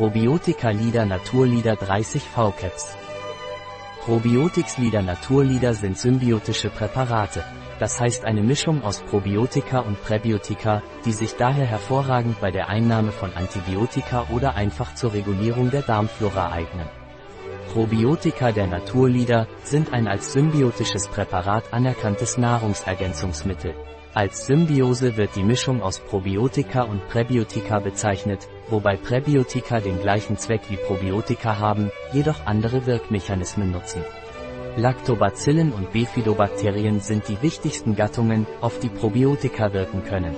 Probiotika Lieder Naturlieder 30 V-Caps. Probiotics Lieder Naturlieder sind symbiotische Präparate, das heißt eine Mischung aus Probiotika und Präbiotika, die sich daher hervorragend bei der Einnahme von Antibiotika oder einfach zur Regulierung der Darmflora eignen. Probiotika der Naturlieder sind ein als symbiotisches Präparat anerkanntes Nahrungsergänzungsmittel. Als Symbiose wird die Mischung aus Probiotika und Präbiotika bezeichnet, wobei Präbiotika den gleichen Zweck wie Probiotika haben, jedoch andere Wirkmechanismen nutzen. Lactobacillen und Bifidobakterien sind die wichtigsten Gattungen, auf die Probiotika wirken können.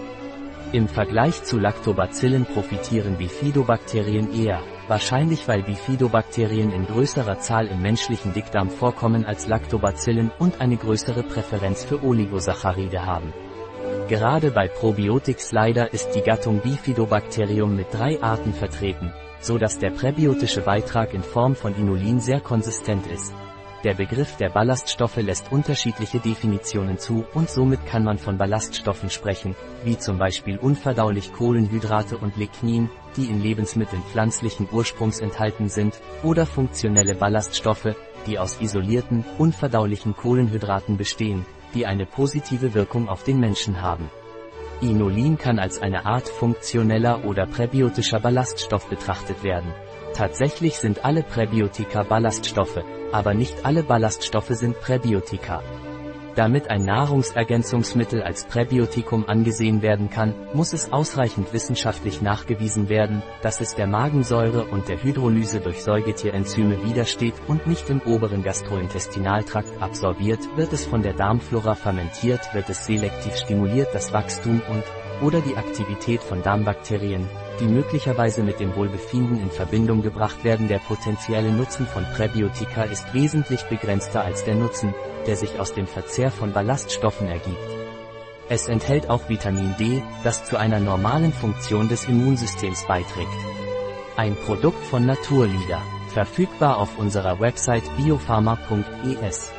Im Vergleich zu Lactobacillen profitieren Bifidobakterien eher, wahrscheinlich weil Bifidobakterien in größerer Zahl im menschlichen Dickdarm vorkommen als Lactobacillen und eine größere Präferenz für Oligosaccharide haben. Gerade bei Probiotics leider ist die Gattung Bifidobacterium mit drei Arten vertreten, so dass der präbiotische Beitrag in Form von Inulin sehr konsistent ist. Der Begriff der Ballaststoffe lässt unterschiedliche Definitionen zu und somit kann man von Ballaststoffen sprechen, wie zum Beispiel unverdaulich Kohlenhydrate und Lignin, die in Lebensmitteln pflanzlichen Ursprungs enthalten sind, oder funktionelle Ballaststoffe, die aus isolierten, unverdaulichen Kohlenhydraten bestehen, die eine positive Wirkung auf den Menschen haben. Inulin kann als eine Art funktioneller oder präbiotischer Ballaststoff betrachtet werden. Tatsächlich sind alle Präbiotika Ballaststoffe, aber nicht alle Ballaststoffe sind Präbiotika. Damit ein Nahrungsergänzungsmittel als Präbiotikum angesehen werden kann, muss es ausreichend wissenschaftlich nachgewiesen werden, dass es der Magensäure und der Hydrolyse durch Säugetierenzyme widersteht und nicht im oberen Gastrointestinaltrakt absorbiert, wird es von der Darmflora fermentiert, wird es selektiv stimuliert das Wachstum und oder die Aktivität von Darmbakterien, die möglicherweise mit dem Wohlbefinden in Verbindung gebracht werden. Der potenzielle Nutzen von Präbiotika ist wesentlich begrenzter als der Nutzen, der sich aus dem Verzehr von Ballaststoffen ergibt. Es enthält auch Vitamin D, das zu einer normalen Funktion des Immunsystems beiträgt. Ein Produkt von Naturlieder, verfügbar auf unserer Website biopharma.es.